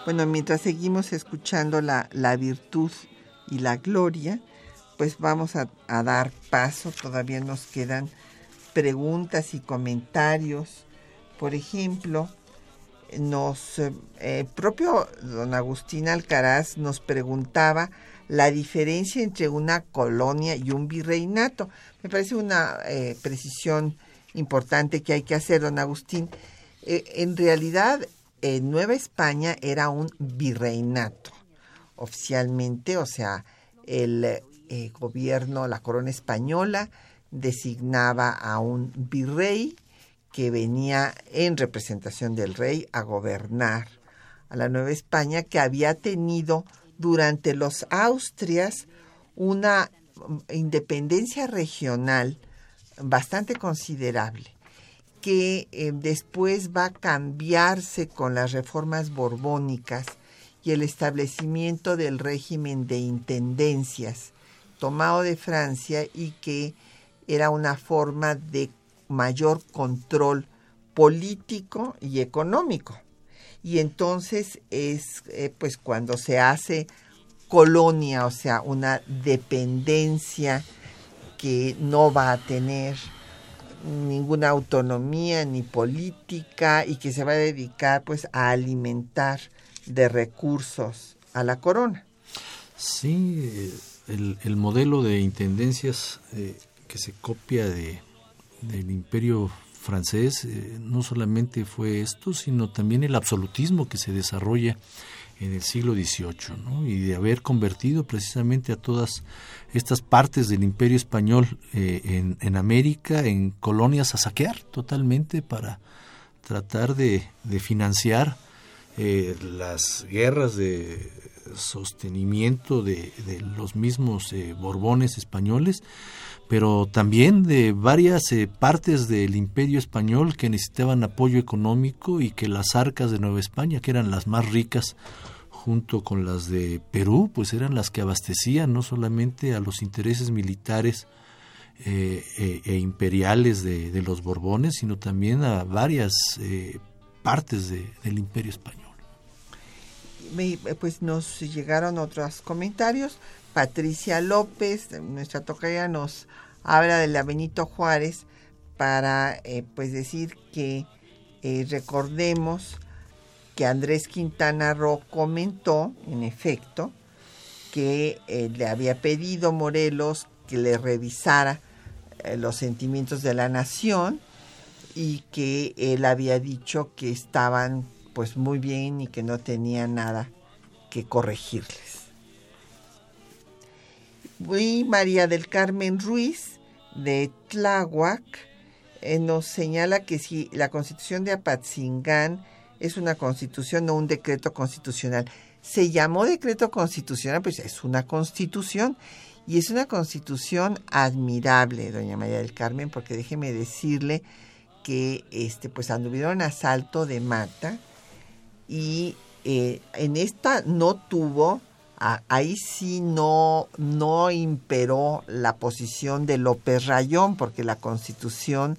Bueno, mientras seguimos escuchando la, la virtud y la gloria, pues vamos a, dar paso, todavía nos quedan preguntas y comentarios. Por ejemplo, nos eh, propio don Agustín Alcaraz nos preguntaba la diferencia entre una colonia y un virreinato. Me parece una eh, precisión importante que hay que hacer, don Agustín. Eh, en realidad, Nueva España era un virreinato oficialmente, o sea, el eh, gobierno, la corona española, designaba a un virrey que venía en representación del rey a gobernar a la Nueva España, que había tenido durante los Austrias una independencia regional bastante considerable, que eh, después va a cambiarse con las reformas borbónicas y el establecimiento del régimen de intendencias tomado de Francia y que era una forma de mayor control político y económico. Y entonces es eh, pues cuando se hace colonia, o sea, una dependencia que no va a tener ninguna autonomía ni política y que se va a dedicar pues a alimentar de recursos a la corona.
Sí, el, modelo de intendencias eh, que se copia de, del imperio francés eh, no solamente fue esto, sino también el absolutismo que se desarrolla en el siglo XVIII, ¿no? y de haber convertido precisamente a todas estas partes del imperio español eh, en, América en colonias a saquear totalmente para tratar de, financiar las guerras de sostenimiento de, los mismos eh, Borbones españoles, pero también de varias eh, partes del imperio español que necesitaban apoyo económico y que las arcas de Nueva España, que eran las más ricas, junto con las de Perú, pues eran las que abastecían no solamente a los intereses militares e, imperiales de, los Borbones, sino también a varias partes del imperio español
pues nos llegaron otros comentarios. Patricia López, nuestra tocaya, nos habla de la Benito Juárez para eh, pues decir que eh, recordemos que Andrés Quintana Roo comentó, en efecto, que eh, le había pedido Morelos que le revisara los sentimientos de la nación y que él había dicho que estaban pues muy bien y que no tenía nada que corregirles. Y María del Carmen Ruiz de Tláhuac eh, nos señala que si la constitución de Apatzingán es una constitución o un decreto constitucional, se llamó decreto constitucional, pues es una constitución Y es una constitución admirable, doña María del Carmen, porque déjeme decirle que este, pues anduvieron asalto de mata y eh, en esta no tuvo, ahí sí no, no imperó la posición de López Rayón, porque la constitución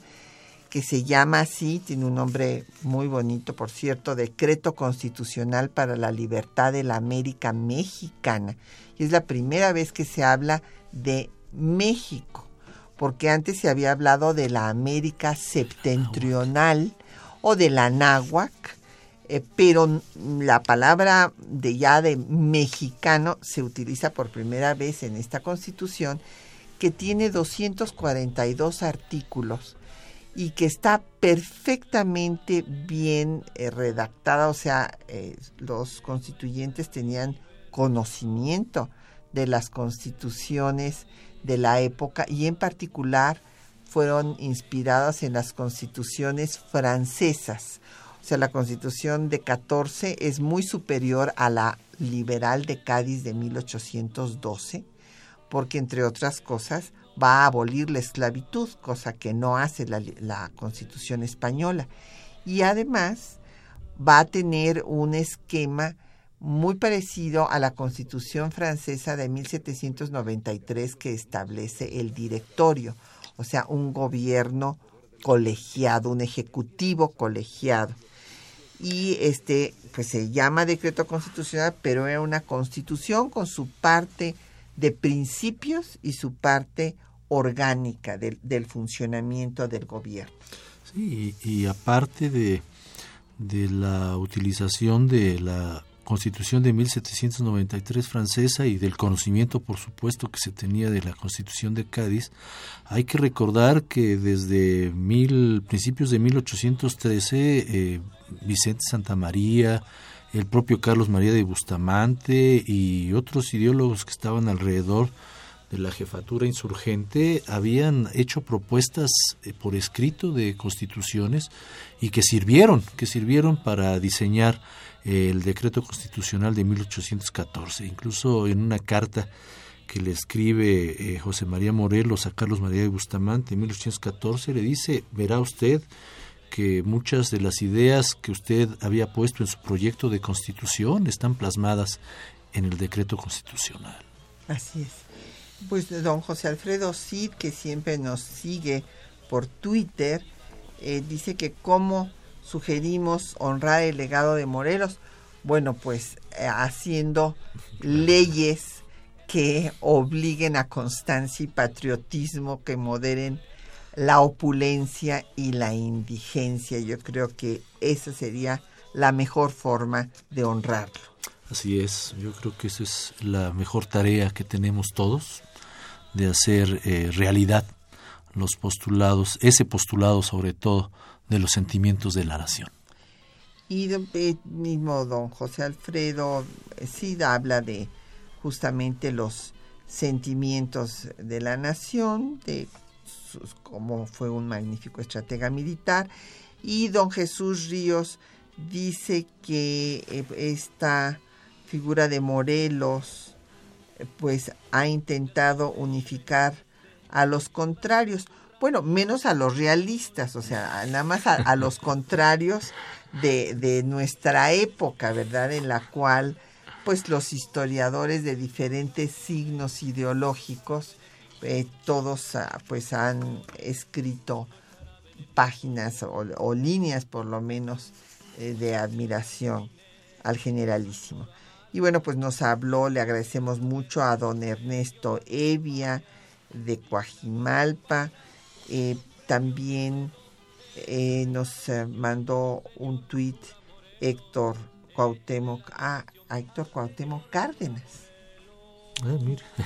que se llama así, tiene un nombre muy bonito, por cierto, Decreto Constitucional para la Libertad de la América Mexicana. Y es la primera vez que se habla de México, porque antes se había hablado de la América septentrional o de la náhuac, eh, pero la palabra de ya de mexicano se utiliza por primera vez en esta constitución que tiene 242 artículos y que está perfectamente bien eh, redactada, o sea, eh, los constituyentes tenían conocimiento de las constituciones de la época y en particular fueron inspiradas en las constituciones francesas. O sea, la constitución de 14 es muy superior a la liberal de Cádiz de 1812, porque entre otras cosas va a abolir la esclavitud, cosa que no hace la, Constitución española. Y además va a tener un esquema muy parecido a la Constitución francesa de 1793 que establece el directorio, o sea, un gobierno colegiado, un ejecutivo colegiado. Y este, pues se llama decreto constitucional, pero era una constitución con su parte de principios y su parte orgánica del, del funcionamiento del gobierno.
Sí, y, aparte de, de la utilización de la Constitución de 1793 francesa y del conocimiento, por supuesto, que se tenía de la Constitución de Cádiz, hay que recordar que desde mil, principios de 1813, eh, Vicente Santamaría, el propio Carlos María de Bustamante y otros ideólogos que estaban alrededor de la jefatura insurgente habían hecho propuestas eh, por escrito de constituciones y que sirvieron, que sirvieron para diseñar el decreto constitucional de 1814. Incluso en una carta que le escribe eh, José María Morelos a Carlos María de Bustamante en 1814 le dice, verá usted, que muchas de las ideas que usted había puesto en su proyecto de constitución están plasmadas en el decreto constitucional.
Así es. Pues don José Alfredo Cid, que siempre nos sigue por Twitter, eh, dice que cómo sugerimos honrar el legado de Morelos. Bueno, pues eh, haciendo leyes que obliguen a constancia y patriotismo, que moderen la opulencia y la indigencia. Yo creo que esa sería la mejor forma de honrarlo.
Así es, yo creo que esa es la mejor tarea que tenemos todos, de hacer eh, realidad los postulados, ese postulado sobre todo de los sentimientos de la nación.
Y eh, mismo don José Alfredo eh, sí habla de justamente los sentimientos de la nación, de como fue un magnífico estratega militar. Y don Jesús Ríos dice que eh, esta figura de Morelos eh, pues ha intentado unificar a los contrarios, bueno, menos a los realistas, o sea, nada más a, los contrarios de, de, nuestra época, ¿verdad? En la cual pues los historiadores de diferentes signos ideológicos eh, todos ah, pues han escrito páginas o, líneas por lo menos eh, de admiración al generalísimo. Y bueno, pues nos habló, le agradecemos mucho a don Ernesto Evia de Coajimalpa, eh, también nos mandó un tuit Héctor Cuauhtémoc, ah, Héctor Cuauhtémoc Cárdenas
Ah,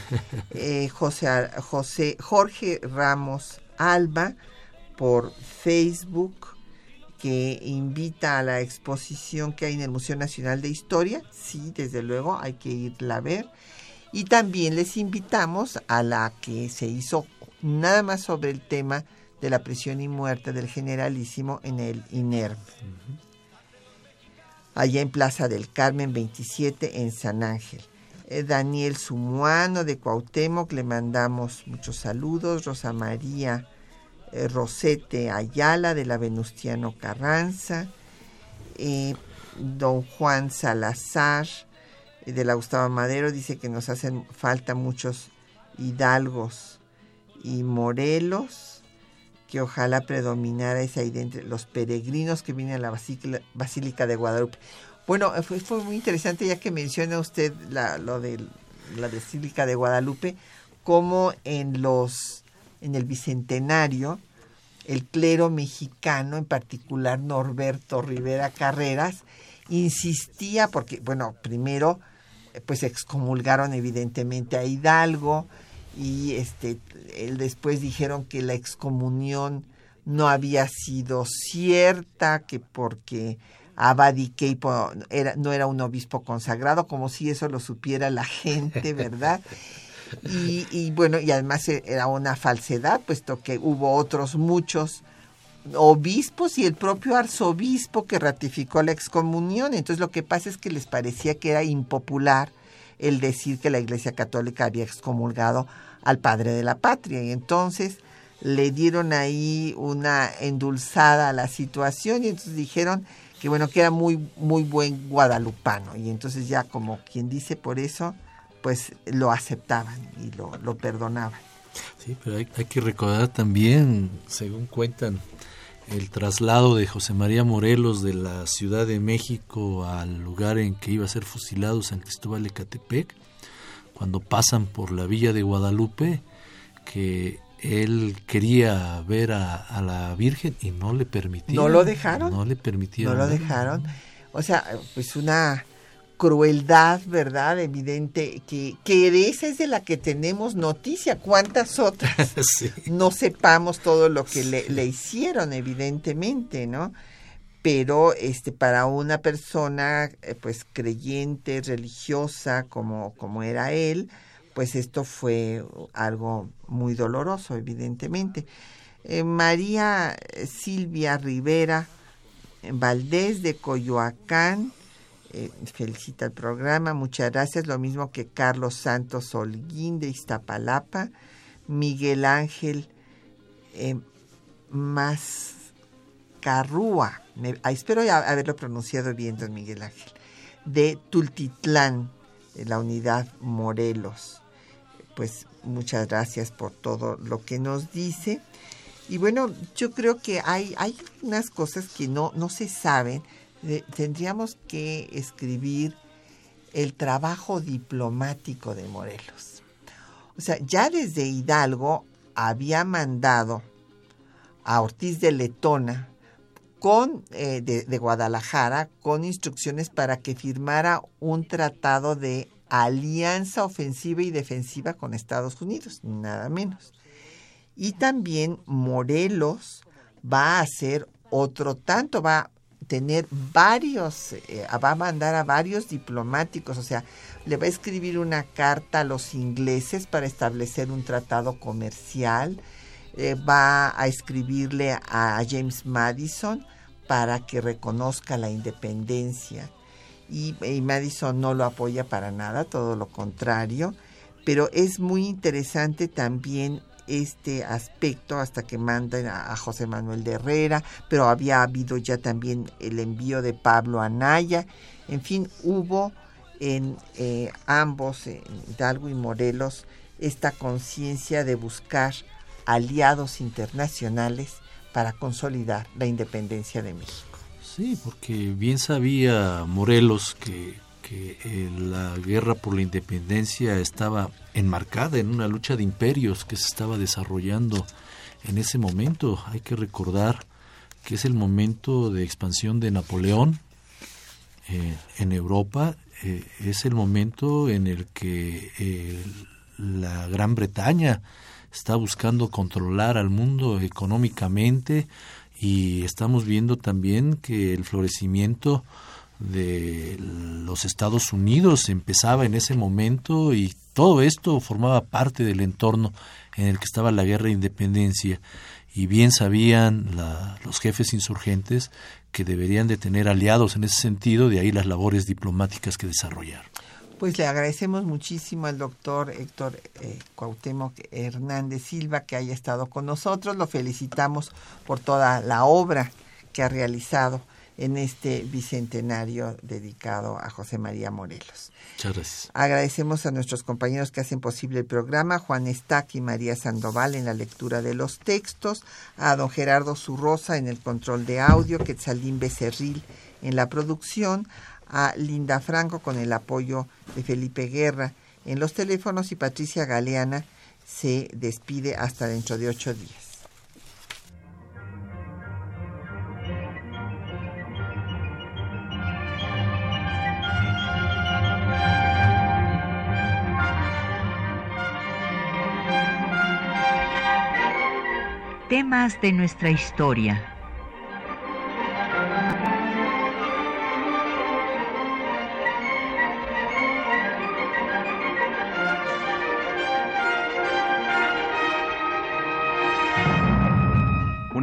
eh, José, José, Jorge Ramos Alba por Facebook que invita a la exposición que hay en el Museo Nacional de Historia. Sí, desde luego hay que irla a ver. Y también les invitamos a la que se hizo nada más sobre el tema de la prisión y muerte del generalísimo en el INERM. Allá en Plaza del Carmen 27 en San Ángel. eh, Daniel Sumuano de Cuauhtémoc, le mandamos muchos saludos. Rosa María eh, Rosete Ayala de la Venustiano Carranza. Eh, don Juan Salazar de la Gustavo Madero dice que nos hacen falta muchos hidalgos y morelos, que ojalá predominara esa entre los peregrinos que vienen a la Basílica de Guadalupe. Bueno, fue, fue muy interesante ya que menciona usted la, lo de la Basílica de Guadalupe, como en los en el bicentenario el clero mexicano, en particular Norberto Rivera Carreras, insistía porque bueno, primero pues excomulgaron evidentemente a Hidalgo y este él después dijeron que la excomunión no había sido cierta, que porque Abadi era, no era un obispo consagrado, como si eso lo supiera la gente, ¿verdad? Y, y, bueno, y además e, era una falsedad, puesto que hubo otros muchos obispos y el propio arzobispo que ratificó la excomunión. Entonces lo que pasa es que les parecía que era impopular el decir que la Iglesia Católica había excomulgado al padre de la patria. Y entonces le dieron ahí una endulzada a la situación y entonces dijeron que bueno, que era muy, muy buen guadalupano. Y entonces ya como quien dice por eso, pues lo aceptaban y lo, lo perdonaban.
Sí, pero hay, hay que recordar también, según cuentan, el traslado de José María Morelos de la Ciudad de México al lugar en que iba a ser fusilado San Cristóbal de Catepec, cuando pasan por la villa de Guadalupe, que él quería ver a, la Virgen y no le permitieron.
¿No lo dejaron?
No le permitieron.
No lo dejaron. O sea, pues una crueldad, ¿verdad? Evidente, que, que esa es de la que tenemos noticia. ¿Cuántas otras no sepamos todo lo que le, le, hicieron, evidentemente, ¿no? Pero este, para una persona, eh, pues, creyente, religiosa, como, como era él, pues esto fue algo muy doloroso, evidentemente. Eh, María Silvia Rivera Valdés de Coyoacán, eh, felicita el programa, muchas gracias, lo mismo que Carlos Santos Holguín de Iztapalapa, Miguel Ángel eh, Mascarrúa, ah, espero haberlo pronunciado bien, don Miguel Ángel, de Tultitlán, de la unidad Morelos pues muchas gracias por todo lo que nos dice. Y bueno, yo creo que hay, hay unas cosas que no, no se saben. tendríamos que escribir el trabajo diplomático de Morelos. O sea, ya desde Hidalgo había mandado a Ortiz de Letona con, eh, de Guadalajara con instrucciones para que firmara un tratado de alianza ofensiva y defensiva con Estados Unidos, nada menos. Y también Morelos va a hacer otro tanto, va a tener varios, eh, va a mandar a varios diplomáticos, o sea, le va a escribir una carta a los ingleses para establecer un tratado comercial, eh, va a escribirle a James Madison para que reconozca la independencia. Y, Madison no lo apoya para nada, todo lo contrario, pero es muy interesante también este aspecto hasta que mandan a, José Manuel de Herrera, pero había habido ya también el envío de Pablo Anaya, en fin, hubo en eh, ambos, en Hidalgo y Morelos, esta conciencia de buscar aliados internacionales para consolidar la independencia de México.
Sí, porque bien sabía Morelos que, eh, la guerra por la independencia estaba enmarcada en una lucha de imperios que se estaba desarrollando en ese momento. Hay que recordar que es el momento de expansión de Napoleón eh, en Europa, eh, es el momento en el que la Gran Bretaña está buscando controlar al mundo económicamente, y estamos viendo también que el florecimiento de los Estados Unidos empezaba en ese momento y todo esto formaba parte del entorno en el que estaba la guerra de independencia y bien sabían los jefes insurgentes que deberían de tener aliados en ese sentido, de ahí las labores diplomáticas que desarrollaron.
Pues le agradecemos muchísimo al doctor Héctor eh, Cuauhtémoc Hernández Silva que haya estado con nosotros. Lo felicitamos por toda la obra que ha realizado en este bicentenario dedicado a José María Morelos.
Muchas gracias.
Agradecemos a nuestros compañeros que hacen posible el programa, Juan Estac y María Sandoval en la lectura de los textos, a don Gerardo Zurrosa en el control de audio, Quetzalín Becerril en la producción, a Linda Franco con el apoyo de Felipe Guerra en los teléfonos y Patricia Galeana se despide hasta dentro de ocho días.
Temas de nuestra historia